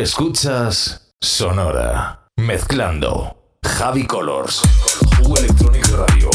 Escuchas Sonora, mezclando Javi Colors, Jugo Electronic Radio.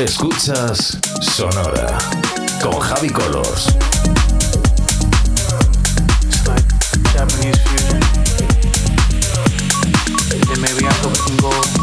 Escuchas Sonora con Javi Colors. It's like Japanese fusion. They may be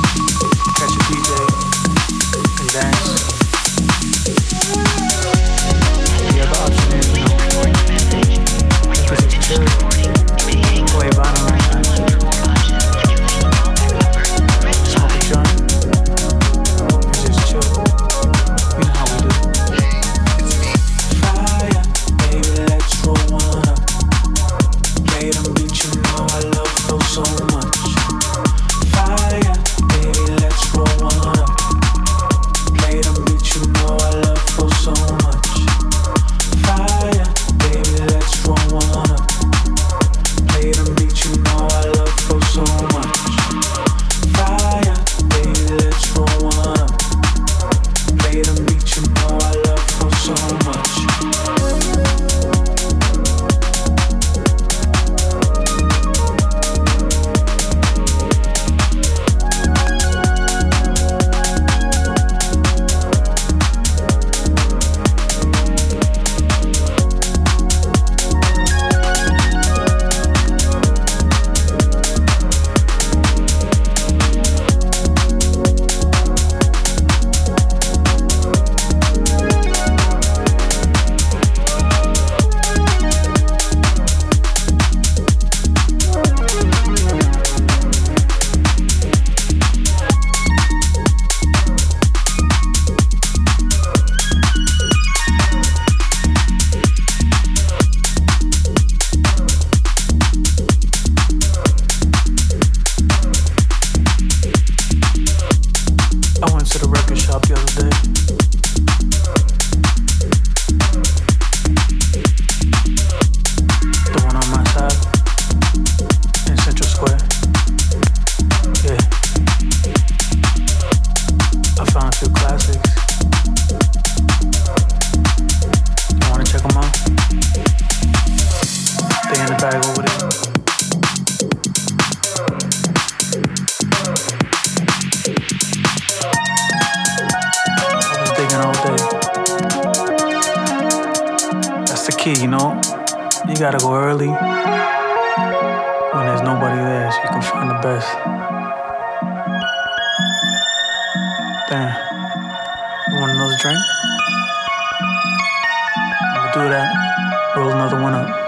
you can find the best. Damn. You want another drink? I'm gonna do that. Roll another one up.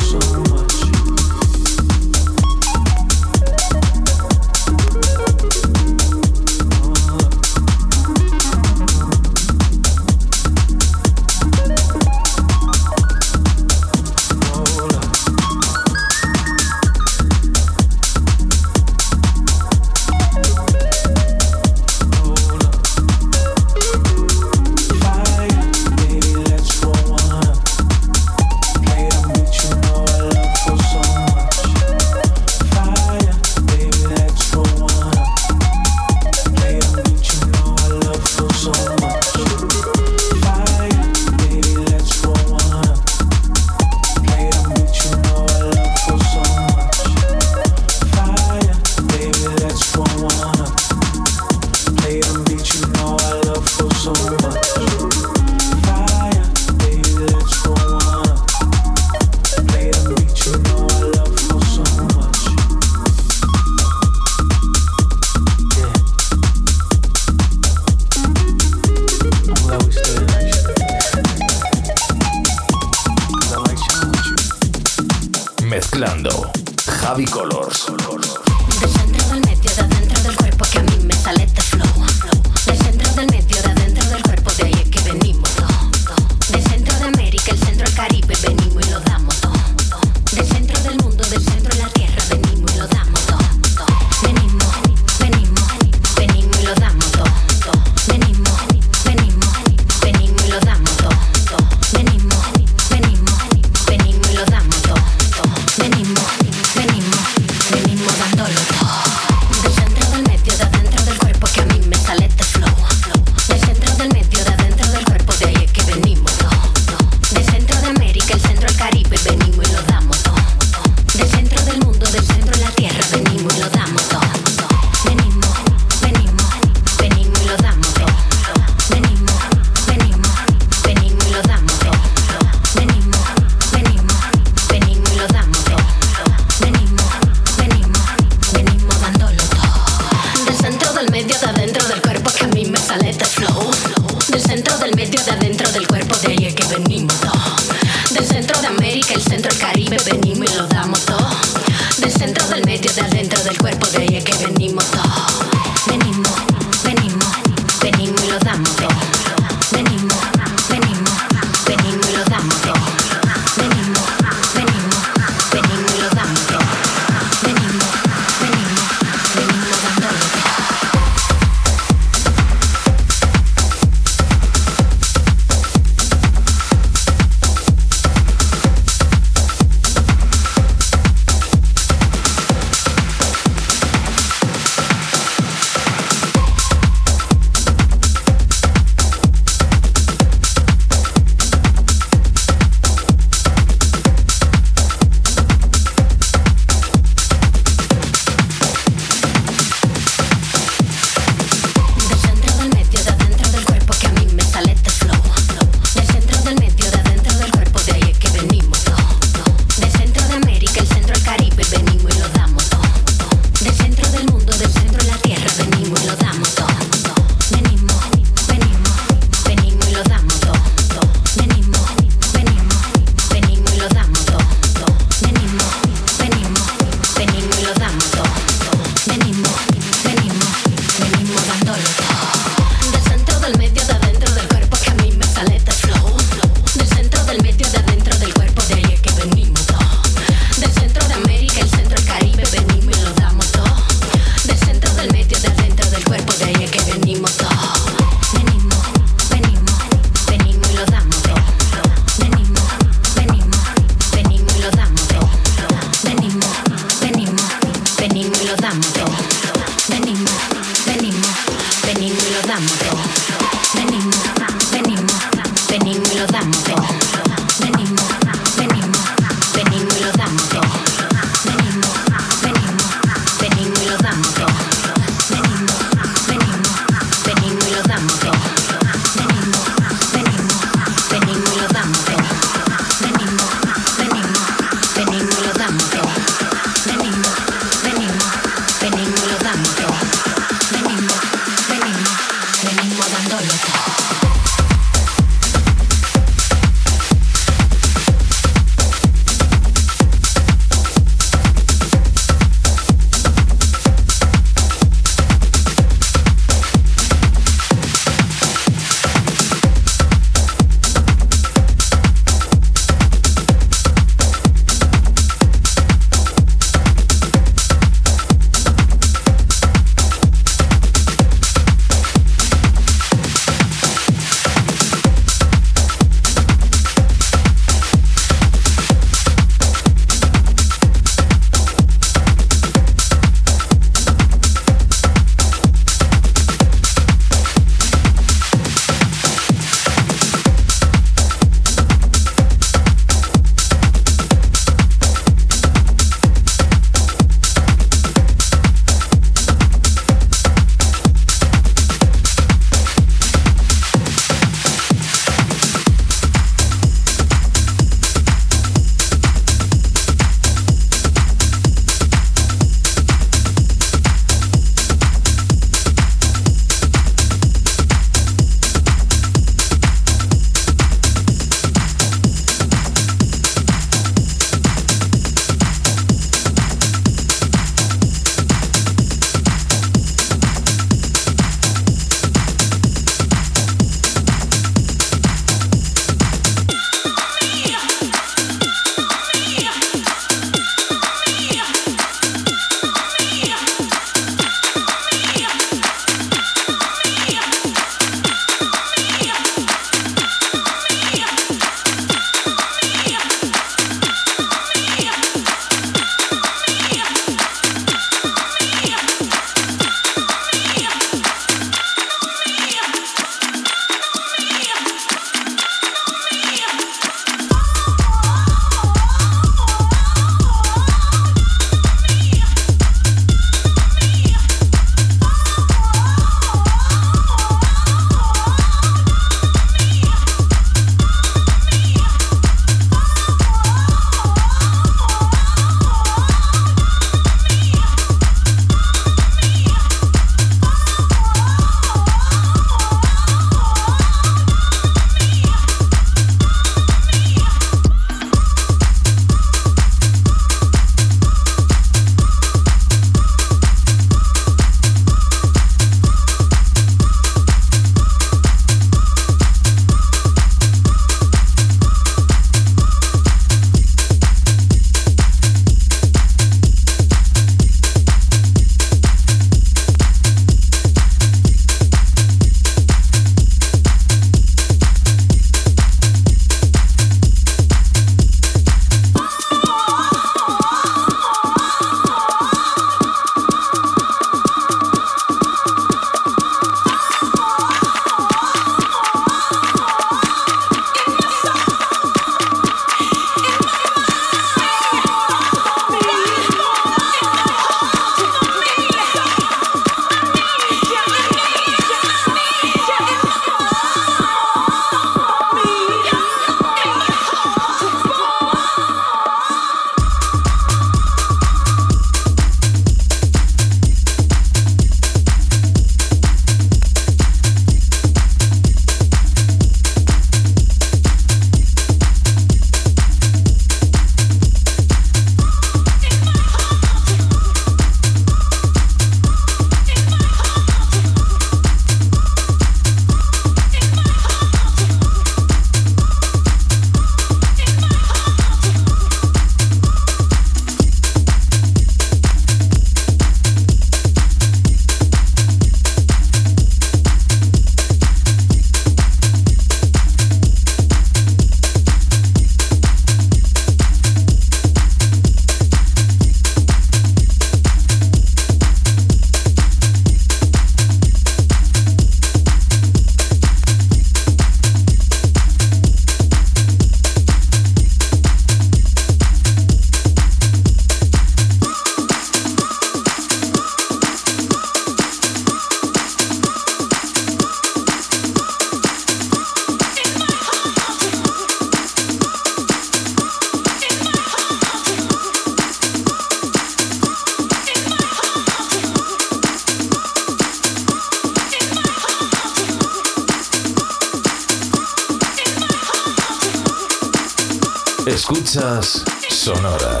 Escuchas Sonora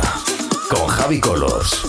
con Javi Colos.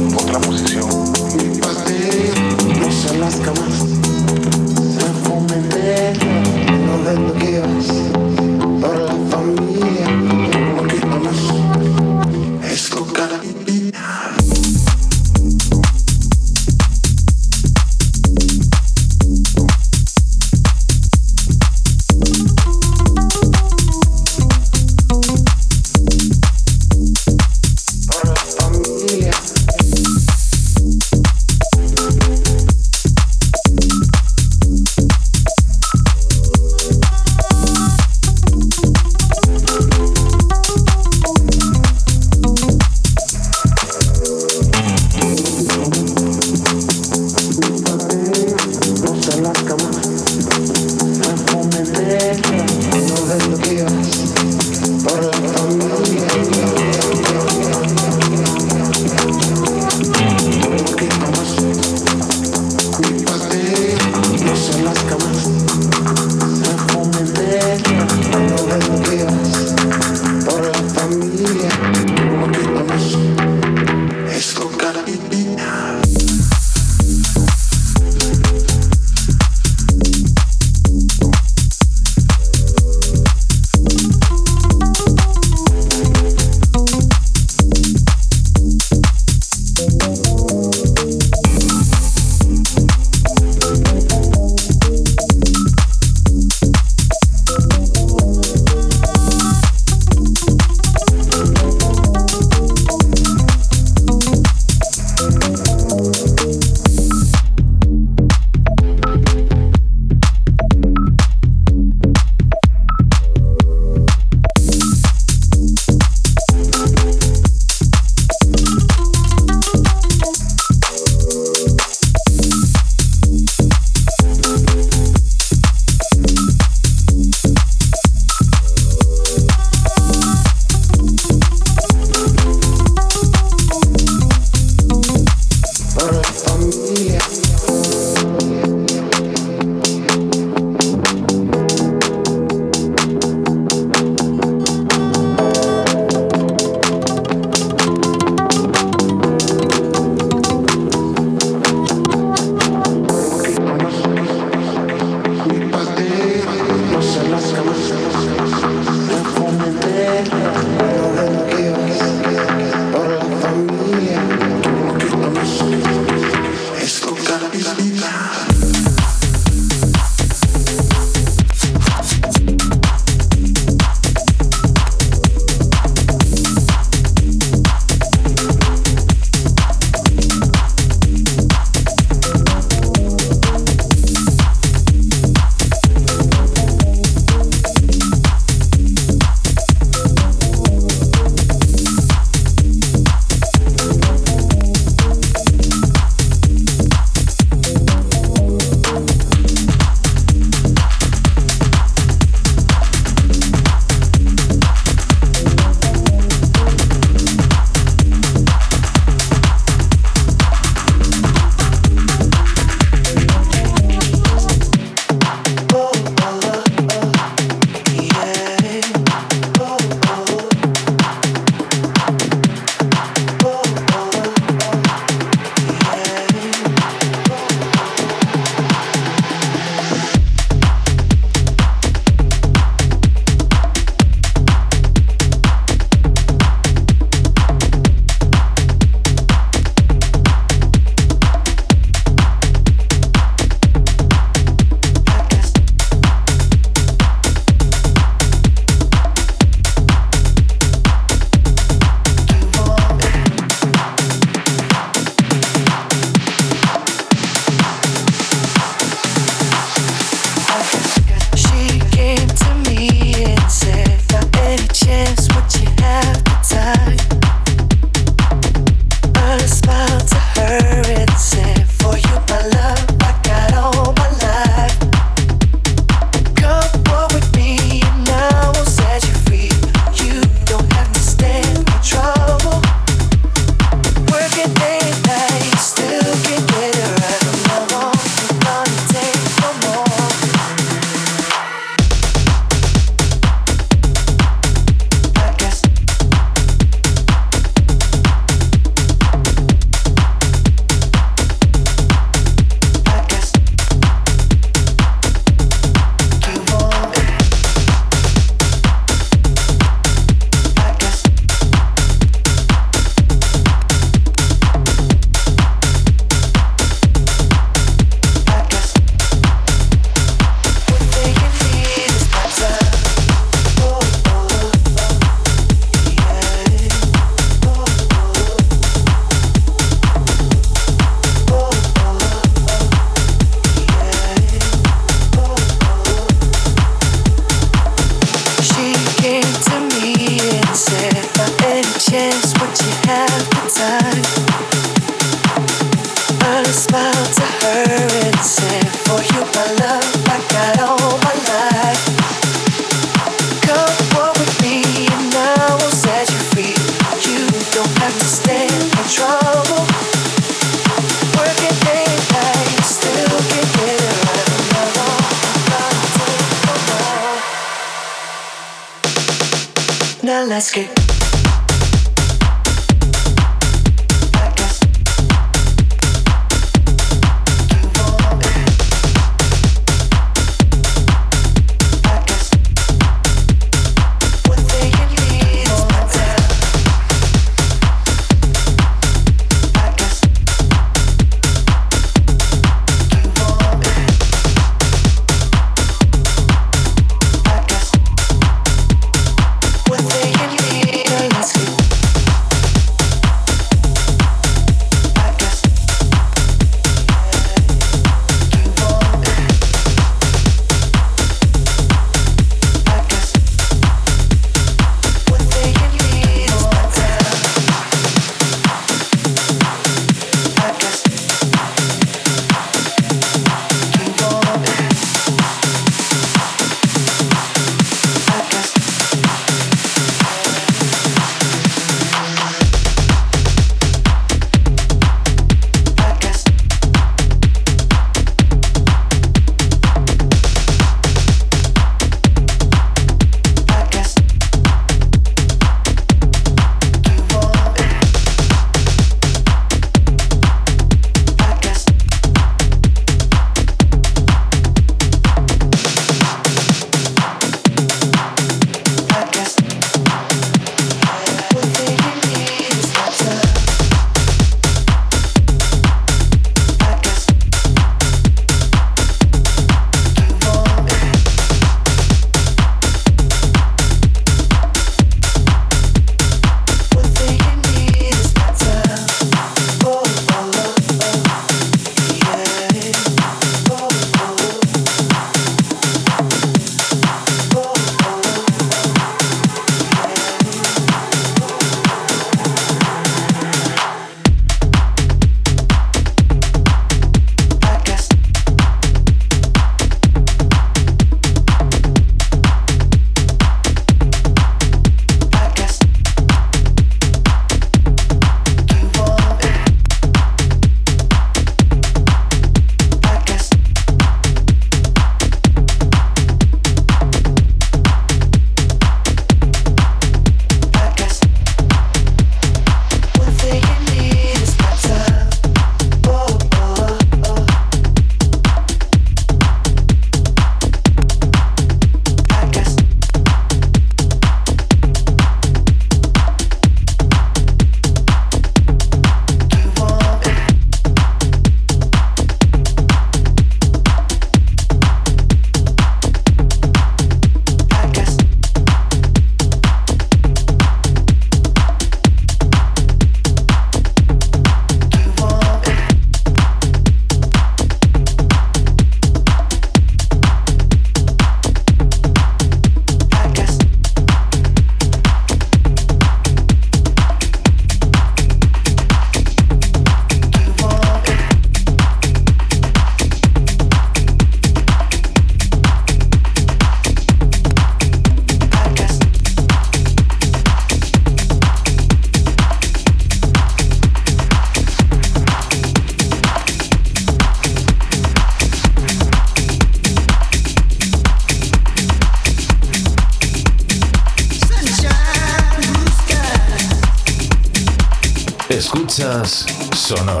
sono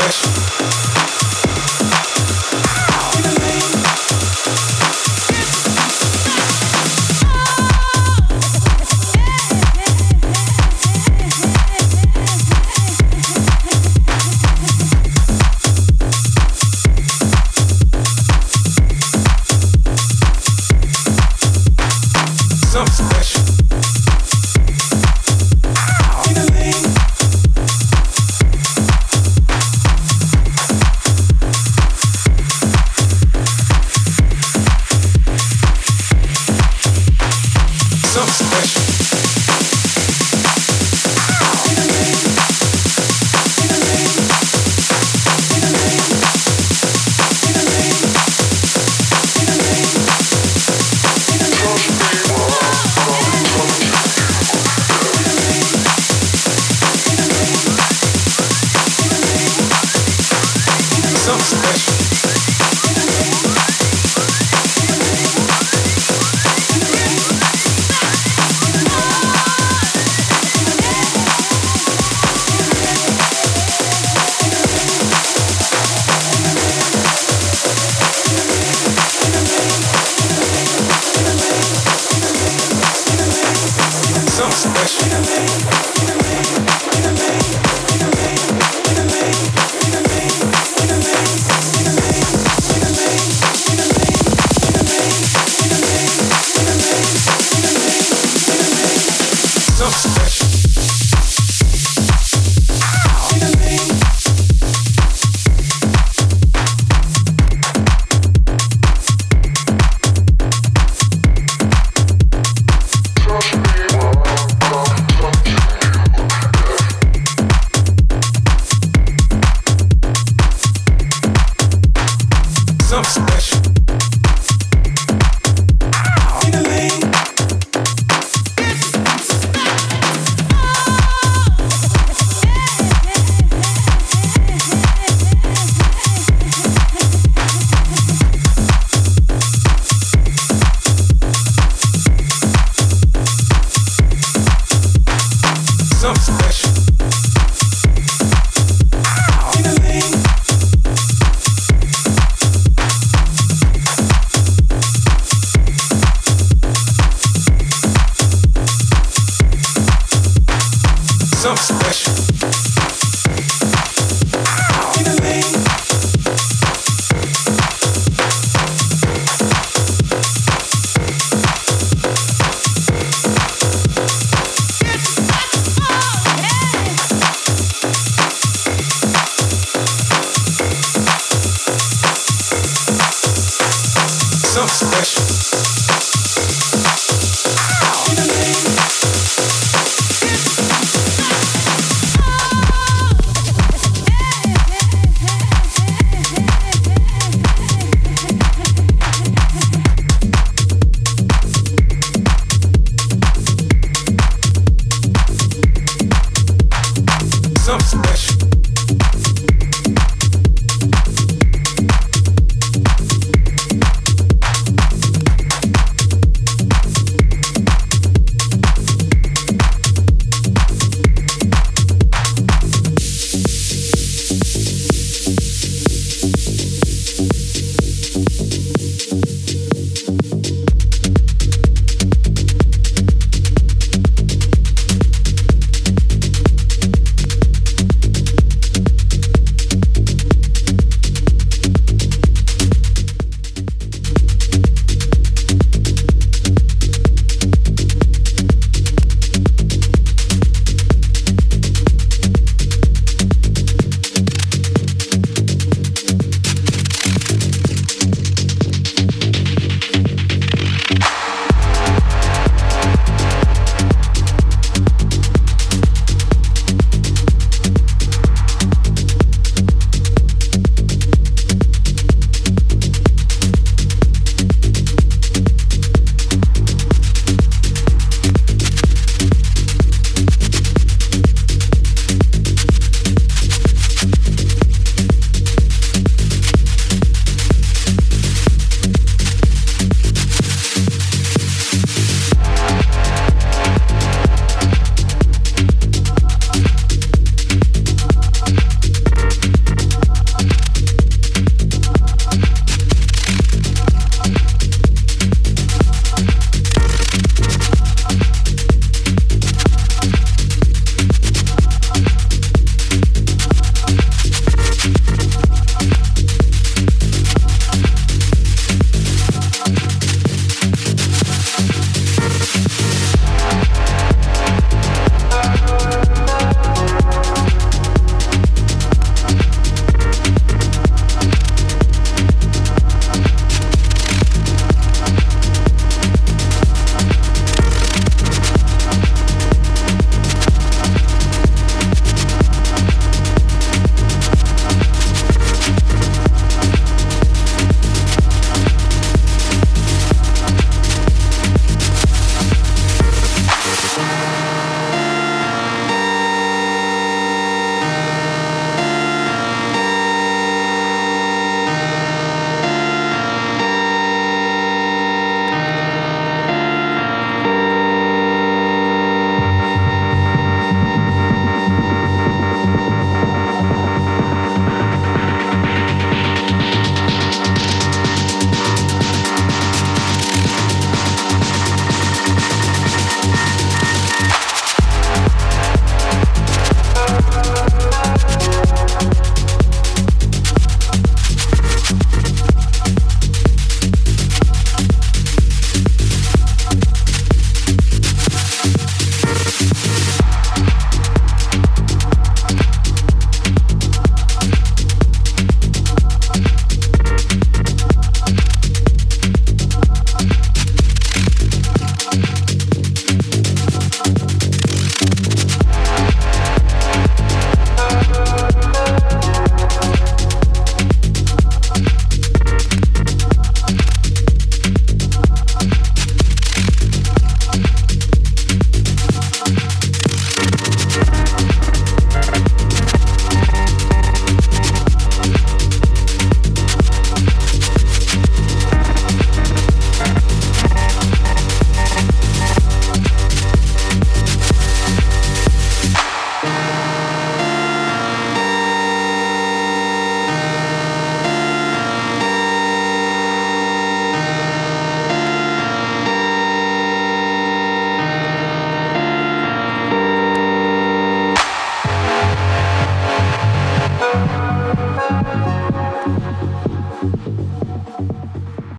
perfection.